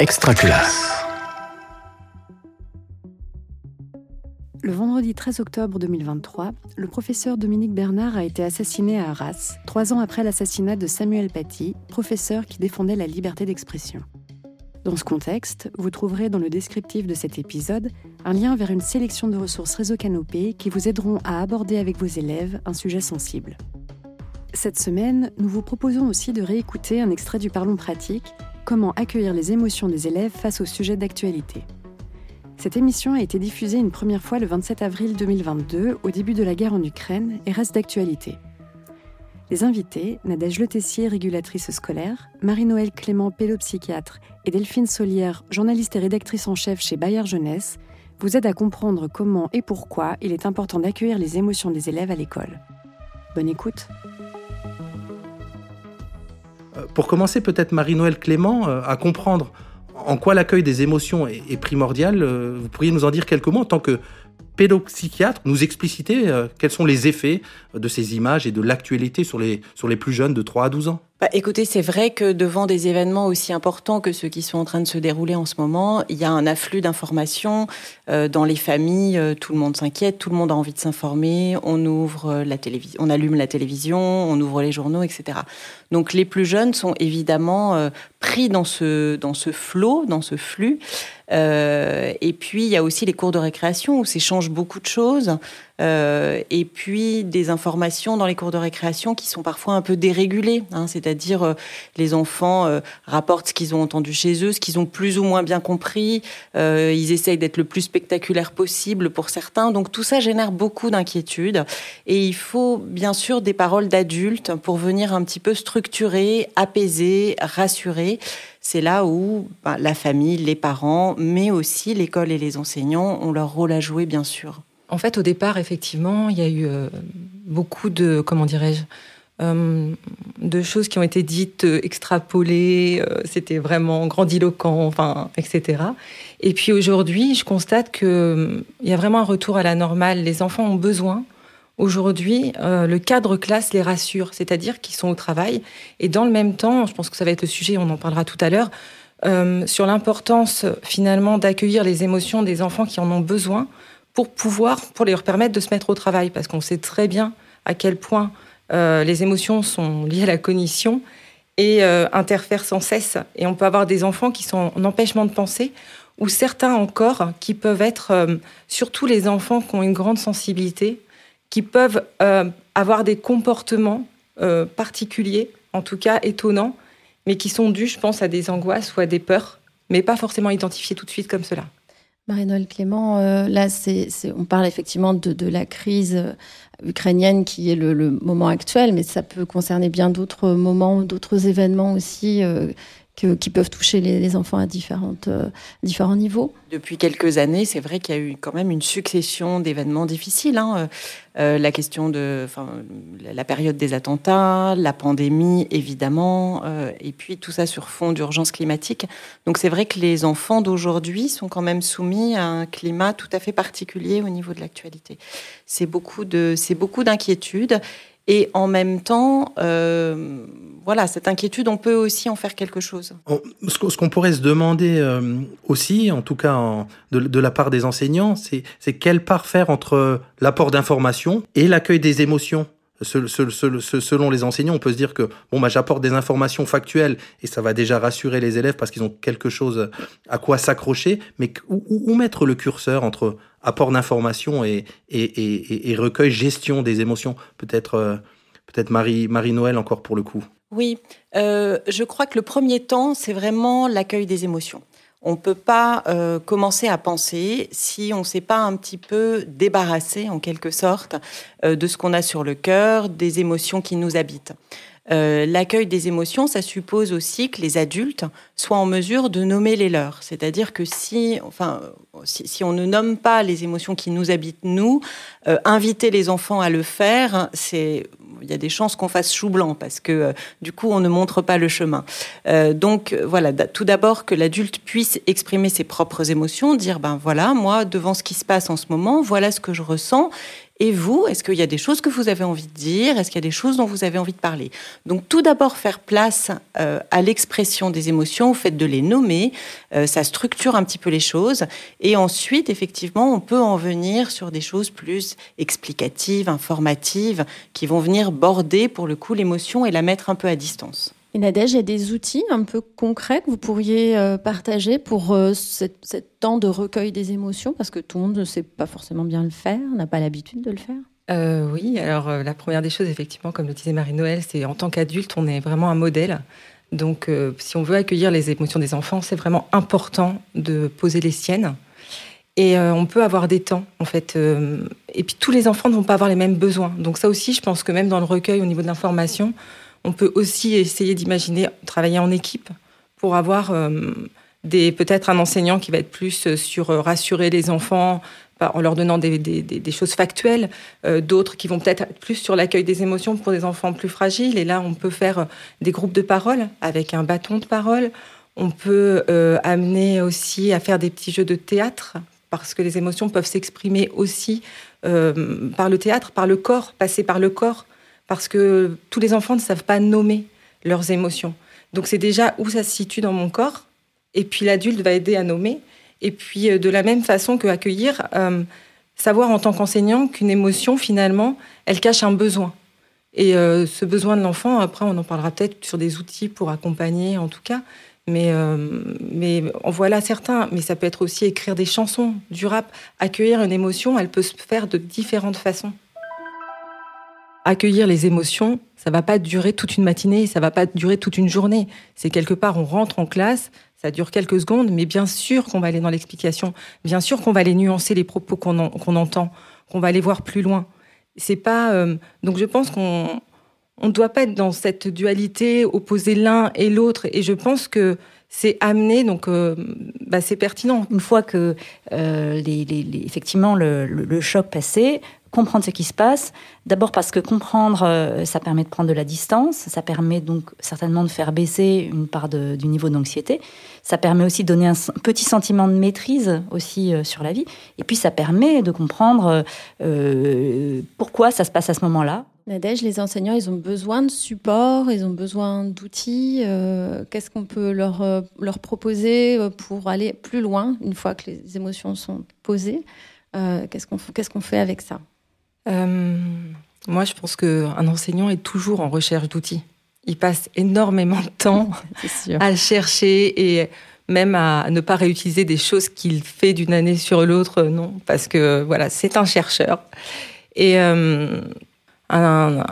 Extraculasse. Le vendredi 13 octobre 2023, le professeur Dominique Bernard a été assassiné à Arras, trois ans après l'assassinat de Samuel Paty, professeur qui défendait la liberté d'expression. Dans ce contexte, vous trouverez dans le descriptif de cet épisode un lien vers une sélection de ressources Réseau Canopé qui vous aideront à aborder avec vos élèves un sujet sensible. Cette semaine, nous vous proposons aussi de réécouter un extrait du Parlons pratique Comment accueillir les émotions des élèves face au sujet d'actualité. Cette émission a été diffusée une première fois le 27 avril 2022, au début de la guerre en Ukraine, et reste d'actualité. Les invités, Nadège Letessier, régulatrice scolaire, Marie-Noël Clément, pédopsychiatre, et Delphine Solière, journaliste et rédactrice en chef chez Bayard Jeunesse, vous aident à comprendre comment et pourquoi il est important d'accueillir les émotions des élèves à l'école. Bonne écoute. Euh, pour commencer, peut-être Marie-Noël Clément, euh, à comprendre en quoi l'accueil des émotions est, primordial, euh, vous pourriez nous en dire quelques mots en tant que pédopsychiatre, nous expliciter quels sont les effets de ces images et de l'actualité sur les, sur les plus jeunes de 3 à 12 ans? Bah, écoutez, c'est vrai que devant des événements aussi importants que ceux qui sont en train de se dérouler en ce moment, il y a un afflux d'informations euh, dans les familles. Euh, tout le monde s'inquiète, tout le monde a envie de s'informer. On ouvre euh, la télévision, on allume la télévision, on ouvre les journaux, etc. Donc les plus jeunes sont évidemment pris dans ce dans ce flot, dans ce flux. et puis il y a aussi les cours de récréation où s'échangent beaucoup de choses. Euh, et puis des informations dans les cours de récréation qui sont parfois un peu dérégulées, hein, c'est-à-dire euh, les enfants euh, rapportent ce qu'ils ont entendu chez eux, ce qu'ils ont plus ou moins bien compris, ils essayent d'être le plus spectaculaire possible pour certains, donc tout ça génère beaucoup d'inquiétudes. Et il faut bien sûr des paroles d'adultes pour venir un petit peu structurer, apaiser, rassurer. C'est là où bah, la famille, les parents, mais aussi l'école et les enseignants ont leur rôle à jouer, bien sûr. En fait, au départ, effectivement, il y a eu euh, beaucoup de, comment dirais-je, euh, de choses qui ont été dites, euh, extrapolées, c'était vraiment grandiloquent, enfin, etc. Et puis aujourd'hui, je constate qu'il y a vraiment un retour à la normale. Les enfants ont besoin, aujourd'hui, le cadre classe les rassure, c'est-à-dire qu'ils sont au travail. Et dans le même temps, je pense que ça va être le sujet, on en parlera tout à l'heure, sur l'importance finalement d'accueillir les émotions des enfants qui en ont besoin pour pouvoir, pour leur permettre de se mettre au travail, parce qu'on sait très bien à quel point euh, les émotions sont liées à la cognition et euh, interfèrent sans cesse. Et on peut avoir des enfants qui sont en empêchement de penser, ou certains encore qui peuvent être, euh, surtout les enfants qui ont une grande sensibilité, qui peuvent avoir des comportements particuliers, en tout cas étonnants, mais qui sont dus, je pense, à des angoisses ou à des peurs, mais pas forcément identifiés tout de suite comme cela. Marie-Noël Clément, euh, là, c'est, on parle effectivement de, la crise euh, ukrainienne qui est le, moment actuel, mais ça peut concerner bien d'autres moments, d'autres événements aussi euh, qui peuvent toucher les, enfants à différentes, différents niveaux. Depuis quelques années, c'est vrai qu'il y a eu quand même une succession d'événements difficiles. Hein. Euh, la question de la période des attentats, la pandémie évidemment, euh, et puis tout ça sur fond d'urgence climatique. Donc c'est vrai que les enfants d'aujourd'hui sont quand même soumis à un climat tout à fait particulier au niveau de l'actualité. C'est beaucoup d'inquiétudes et en même temps, euh, voilà, cette inquiétude, on peut aussi en faire quelque chose. Ce qu'on pourrait se demander euh, aussi, en tout cas de, la part des enseignants, c'est quelle part faire entre l'apport d'informations et l'accueil des émotions selon les enseignants, on peut se dire que bon, bah, j'apporte des informations factuelles et ça va déjà rassurer les élèves parce qu'ils ont quelque chose à quoi s'accrocher. Mais où, mettre le curseur entre apport d'informations et, recueil, gestion des émotions Peut-être euh, peut-être Marie, Marie Noël encore pour le coup. Oui, euh, je crois que le premier temps, c'est vraiment l'accueil des émotions. On ne peut pas euh, commencer à penser si on ne s'est pas un petit peu débarrassé, en quelque sorte, de ce qu'on a sur le cœur, des émotions qui nous habitent. Euh, l'accueil des émotions, ça suppose aussi que les adultes soient en mesure de nommer les leurs. C'est-à-dire que si, enfin, si, on ne nomme pas les émotions qui nous habitent, nous, inviter les enfants à le faire, c'est il y a des chances qu'on fasse chou blanc parce que euh, du coup on ne montre pas le chemin. Euh, donc voilà, tout d'abord que l'adulte puisse exprimer ses propres émotions, dire ben voilà, moi devant ce qui se passe en ce moment, voilà ce que je ressens Et vous, est-ce qu'il y a des choses que vous avez envie de dire? Est-ce qu'il y a des choses dont vous avez envie de parler? Donc tout d'abord faire place euh, à l'expression des émotions, au fait de les nommer, euh, ça structure un petit peu les choses. Et ensuite, effectivement, on peut en venir sur des choses plus explicatives, informatives, qui vont venir border pour le coup l'émotion et la mettre un peu à distance. Et Nadège, il y a des outils un peu concrets que vous pourriez euh, partager pour euh, ce temps de recueil des émotions? Parce que tout le monde ne sait pas forcément bien le faire, n'a pas l'habitude de le faire. Euh, oui, alors la première des choses, effectivement, comme le disait Marie-Noël, c'est en tant qu'adulte, on est vraiment un modèle. Donc, si on veut accueillir les émotions des enfants, c'est vraiment important de poser les siennes. Et on peut avoir des temps, en fait. et puis, tous les enfants ne vont pas avoir les mêmes besoins. Donc, ça aussi, je pense que même dans le recueil, au niveau de l'information, on peut aussi essayer d'imaginer travailler en équipe pour avoir euh, peut-être un enseignant qui va être plus sur euh, rassurer les enfants en leur donnant des, choses factuelles, euh, d'autres qui vont peut-être plus sur l'accueil des émotions pour des enfants plus fragiles. Et là, on peut faire des groupes de parole avec un bâton de parole. On peut amener aussi à faire des petits jeux de théâtre parce que les émotions peuvent s'exprimer aussi par le théâtre, par le corps, passer par le corps parce que tous les enfants ne savent pas nommer leurs émotions. Donc c'est déjà où ça se situe dans mon corps, et puis l'adulte va aider à nommer, et puis euh, de la même façon que accueillir, euh, savoir en tant qu'enseignant qu'une émotion finalement, elle cache un besoin. Et euh, ce besoin de l'enfant, après on en parlera peut-être sur des outils pour accompagner en tout cas, mais, mais en voilà certains. Mais ça peut être aussi écrire des chansons, du rap. Accueillir une émotion, elle peut se faire de différentes façons accueillir les émotions, ça va pas durer toute une matinée, ça va pas durer toute une journée. C'est quelque part, on rentre en classe, ça dure quelques secondes, mais bien sûr qu'on va aller dans l'explication, bien sûr qu'on va aller nuancer les propos qu'on entend, qu'on va aller voir plus loin. C'est pas euh, donc je pense qu'on on ne doit pas être dans cette dualité, opposer l'un et l'autre. Et je pense que c'est amené, donc euh, bah, c'est pertinent. Une fois que euh, les, effectivement le, le, choc passé, comprendre ce qui se passe. D'abord parce que comprendre, euh, ça permet de prendre de la distance, ça permet donc certainement de faire baisser une part du niveau d'anxiété. Ça permet aussi de donner un petit sentiment de maîtrise aussi euh, sur la vie. Et puis ça permet de comprendre euh, pourquoi ça se passe à ce moment-là. Nadège, les enseignants, ils ont besoin de support, ils ont besoin d'outils. Qu'est-ce qu'on peut leur, proposer pour aller plus loin une fois que les émotions sont posées? Qu'est-ce qu'on fait avec ça? Moi, je pense qu'un enseignant est toujours en recherche d'outils. Il passe énormément de temps à chercher et même à ne pas réutiliser des choses qu'il fait d'une année sur l'autre, non, parce que voilà, c'est un chercheur. Et euh, un,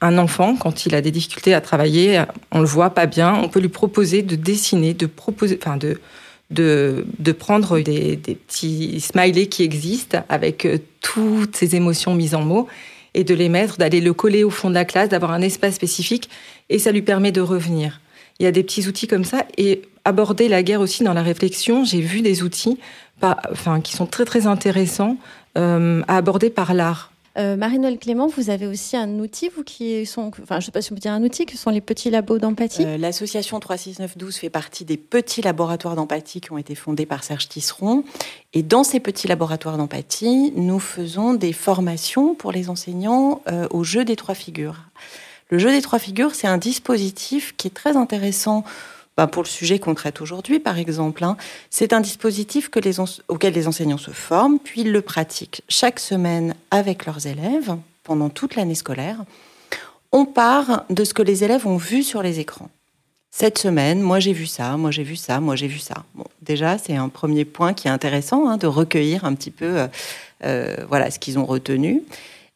un, enfant, quand il a des difficultés à travailler, on le voit pas bien, on peut lui proposer de dessiner, de proposer, enfin de de, prendre des, des, petits smileys qui existent avec euh, toutes ces émotions mises en mots et de les mettre, d'aller le coller au fond de la classe, d'avoir un espace spécifique et ça lui permet de revenir. Il y a des petits outils comme ça et aborder la guerre aussi dans la réflexion. J'ai vu des outils pas, enfin, qui sont très très intéressants euh, à aborder par l'art. Euh, Marie-Noël Clément, vous avez aussi un outil, vous qui sont, enfin, je sais pas si on peut dire un outil, que sont les petits labos d'empathie. Euh, l'association 36912 fait partie des petits laboratoires d'empathie qui ont été fondés par Serge Tisseron. Et dans ces petits laboratoires d'empathie, nous faisons des formations pour les enseignants euh, au jeu des trois figures. Le jeu des trois figures, c'est un dispositif qui est très intéressant bah, pour le sujet qu'on traite aujourd'hui, par exemple. Hein, c'est un dispositif les auquel les enseignants se forment, puis ils le pratiquent chaque semaine avec leurs élèves pendant toute l'année scolaire. On part de ce que les élèves ont vu sur les écrans. Cette semaine, moi j'ai vu ça, moi j'ai vu ça, moi j'ai vu ça. Bon, déjà, c'est un premier point qui est intéressant, hein, de recueillir un petit peu euh, euh, voilà, ce qu'ils ont retenu.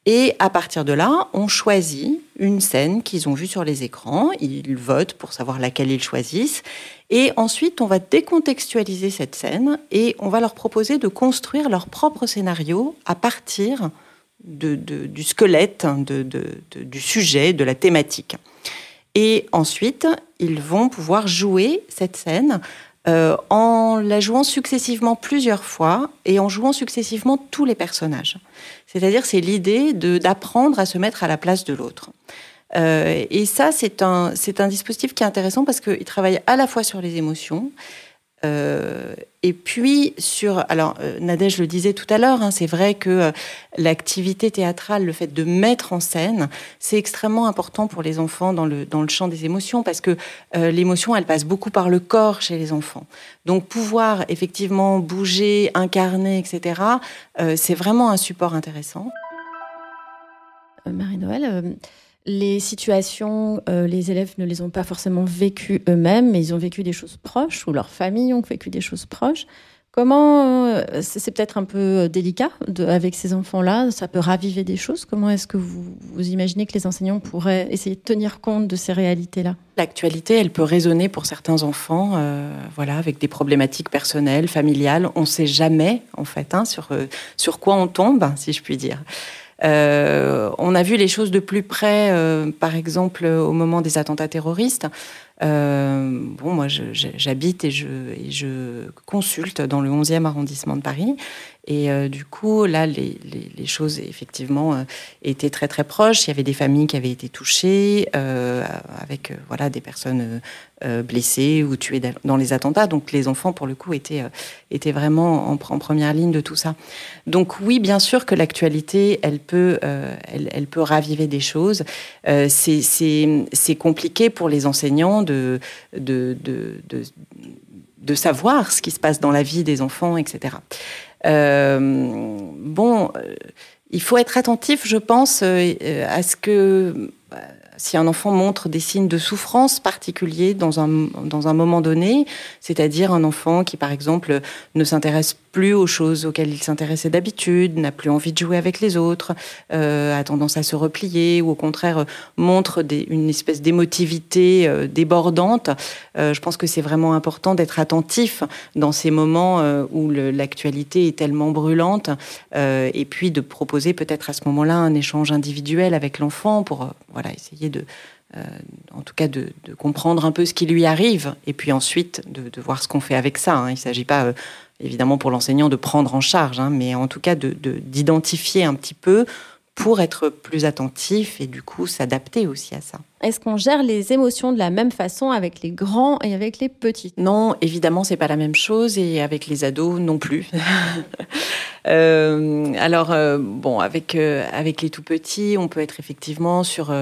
Et à partir de là, on choisit une scène qu'ils ont vue sur les écrans. Ils votent pour savoir laquelle ils choisissent. Et ensuite, on va décontextualiser cette scène et on va leur proposer de construire leur propre scénario à partir du squelette, du sujet, de la thématique. Et ensuite, ils vont pouvoir jouer cette scène euh, en la jouant successivement plusieurs fois et en jouant successivement tous les personnages. C'est-à-dire, c'est l'idée d'apprendre à se mettre à la place de l'autre. Euh, et ça, c'est un, c'est un dispositif qui est intéressant parce qu'il travaille à la fois sur les émotions, Euh, et puis sur, alors euh, Nadège le disait tout à l'heure, hein, c'est vrai que euh, l'activité théâtrale, le fait de mettre en scène, c'est extrêmement important pour les enfants dans le dans le champ des émotions parce que l'émotion, elle passe beaucoup par le corps chez les enfants. Donc pouvoir effectivement bouger, incarner, etc. c'est vraiment un support intéressant. Marie-Noël les situations, euh, les élèves ne les ont pas forcément vécues eux-mêmes, mais ils ont vécu des choses proches, ou leurs familles ont vécu des choses proches. Comment, euh, c'est peut-être un peu euh, délicat avec ces enfants-là, ça peut raviver des choses. Comment est-ce que vous, imaginez que les enseignants pourraient essayer de tenir compte de ces réalités-là? L'actualité, elle peut résonner pour certains enfants, voilà, avec des problématiques personnelles, familiales. On ne sait jamais, en fait, hein, sur, sur quoi on tombe, si je puis dire. Euh, on a vu les choses de plus près, euh, par exemple au moment des attentats terroristes. Euh, bon, moi, j'habite et je, et je, consulte dans le 11e arrondissement de Paris. Et euh, du coup, là, les, les, choses, effectivement, euh, étaient très, très proches. Il y avait des familles qui avaient été touchées, euh, avec voilà, des personnes blessées ou tuées dans les attentats. Donc, les enfants, pour le coup, étaient, étaient vraiment en, en, première ligne de tout ça. Donc, oui, bien sûr que l'actualité, elle, peut elle, elle, peut raviver des choses. C'est compliqué pour les enseignants de, de, de, de de savoir ce qui se passe dans la vie des enfants, etc. Euh, bon, euh, il faut être attentif, je pense, euh, à ce que si un enfant montre des signes de souffrance particuliers dans un, dans un moment donné, c'est-à-dire un enfant qui, par exemple, ne s'intéresse plus aux choses auxquelles il s'intéressait d'habitude, n'a plus envie de jouer avec les autres, euh, a tendance à se replier ou au contraire euh, montre une espèce d'émotivité euh, débordante. Euh, je pense que c'est vraiment important d'être attentif dans ces moments euh, où l'actualité est tellement brûlante et puis de proposer peut-être à ce moment-là un échange individuel avec l'enfant pour essayer de en tout cas de, de, comprendre un peu ce qui lui arrive, et puis ensuite de, de voir ce qu'on fait avec ça. Hein. Il ne s'agit pas euh, évidemment pour l'enseignant de prendre en charge, hein, mais en tout cas d'identifier un petit peu pour être plus attentif et du coup s'adapter aussi à ça. Est-ce qu'on gère les émotions de la même façon avec les grands et avec les petits? Non, évidemment, c'est pas la même chose et avec les ados non plus. euh, alors euh, bon, avec euh, avec les tout petits, on peut être effectivement sur.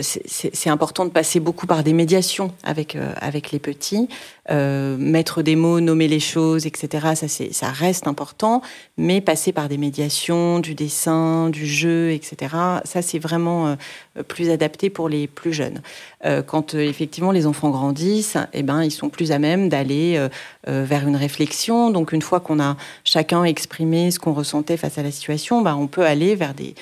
C'est important de passer beaucoup par des médiations avec avec les petits, mettre des mots, nommer les choses, etc. Ça c'est ça reste important, mais passer par des médiations, du dessin, du jeu, etc. Ça c'est vraiment plus adapté pour les plus jeunes. Euh, quand euh, effectivement les enfants grandissent, eh ben, ils sont plus à même d'aller euh, vers une réflexion. Donc une fois qu'on a chacun exprimé ce qu'on ressentait face à la situation, ben, on peut aller vers des,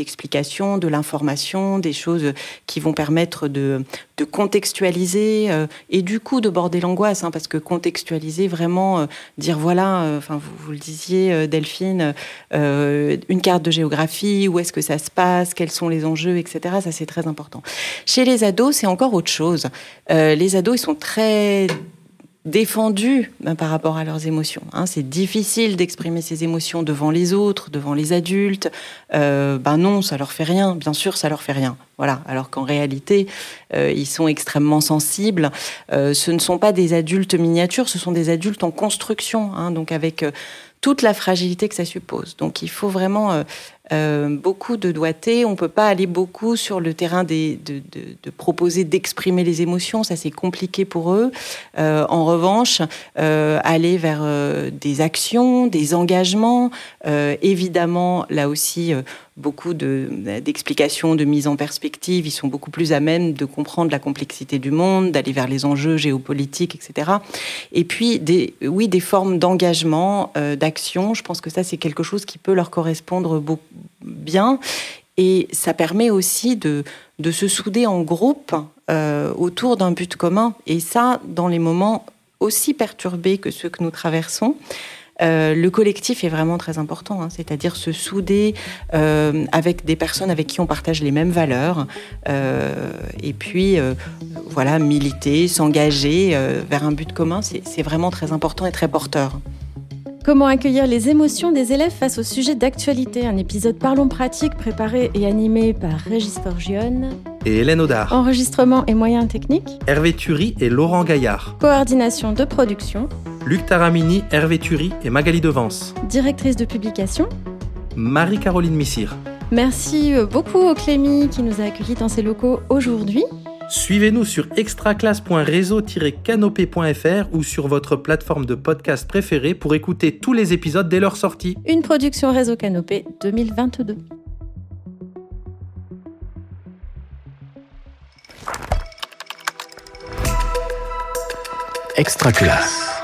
explications, de l'information, des choses qui vont permettre de, contextualiser et du coup de border l'angoisse, hein, parce que contextualiser vraiment, dire voilà, enfin vous, le disiez Delphine, une carte de géographie, où est-ce que ça se passe, quels sont les enjeux, etc. Ça c'est très important. Les ados, c'est encore autre chose. Euh, les ados, ils sont très défendus ben, par rapport à leurs émotions. Hein. C'est difficile d'exprimer ses émotions devant les autres, devant les adultes. Euh, ben non, ça leur fait rien. Bien sûr, ça leur fait rien. Voilà. Alors qu'en réalité, euh, ils sont extrêmement sensibles. Ce ne sont pas des adultes miniatures, ce sont des adultes en construction. Hein, donc avec toute la fragilité que ça suppose. Donc il faut vraiment beaucoup de doigté. On peut pas aller beaucoup sur le terrain de, proposer d'exprimer les émotions. Ça c'est compliqué pour eux. Euh, en revanche, euh, aller vers euh, des actions, des engagements, euh, évidemment là aussi beaucoup d'explications, de, mise en perspective. Ils sont beaucoup plus à même de comprendre la complexité du monde, d'aller vers les enjeux géopolitiques, etc. Et puis, des, oui, des formes d'engagement, euh, d'action. Je pense que ça, c'est quelque chose qui peut leur correspondre beaucoup, bien. Et ça permet aussi de, de se souder en groupe euh, autour d'un but commun. Et ça, dans les moments aussi perturbés que ceux que nous traversons, euh, le collectif est vraiment très important, hein, c'est-à-dire se souder euh, avec des personnes avec qui on partage les mêmes valeurs, et puis voilà, militer, s'engager vers un but commun, c'est vraiment très important et très porteur. Comment accueillir les émotions des élèves face au sujet d'actualité? Un épisode Parlons pratique préparé et animé par Régis Forgione. et Hélène Audard. Enregistrement et moyens techniques. Hervé Thury et Laurent Gaillard. Coordination de production. Luc Taramini, Hervé Thury et Magali Devance. Directrice de publication. Marie-Caroline Missire. Merci beaucoup au Clémy qui nous a accueillis dans ses locaux aujourd'hui. Suivez-nous sur extraclasse.réseau-canopé.fr ou sur votre plateforme de podcast préférée pour écouter tous les épisodes dès leur sortie. Une production Réseau Canopé 2022. Extra classe.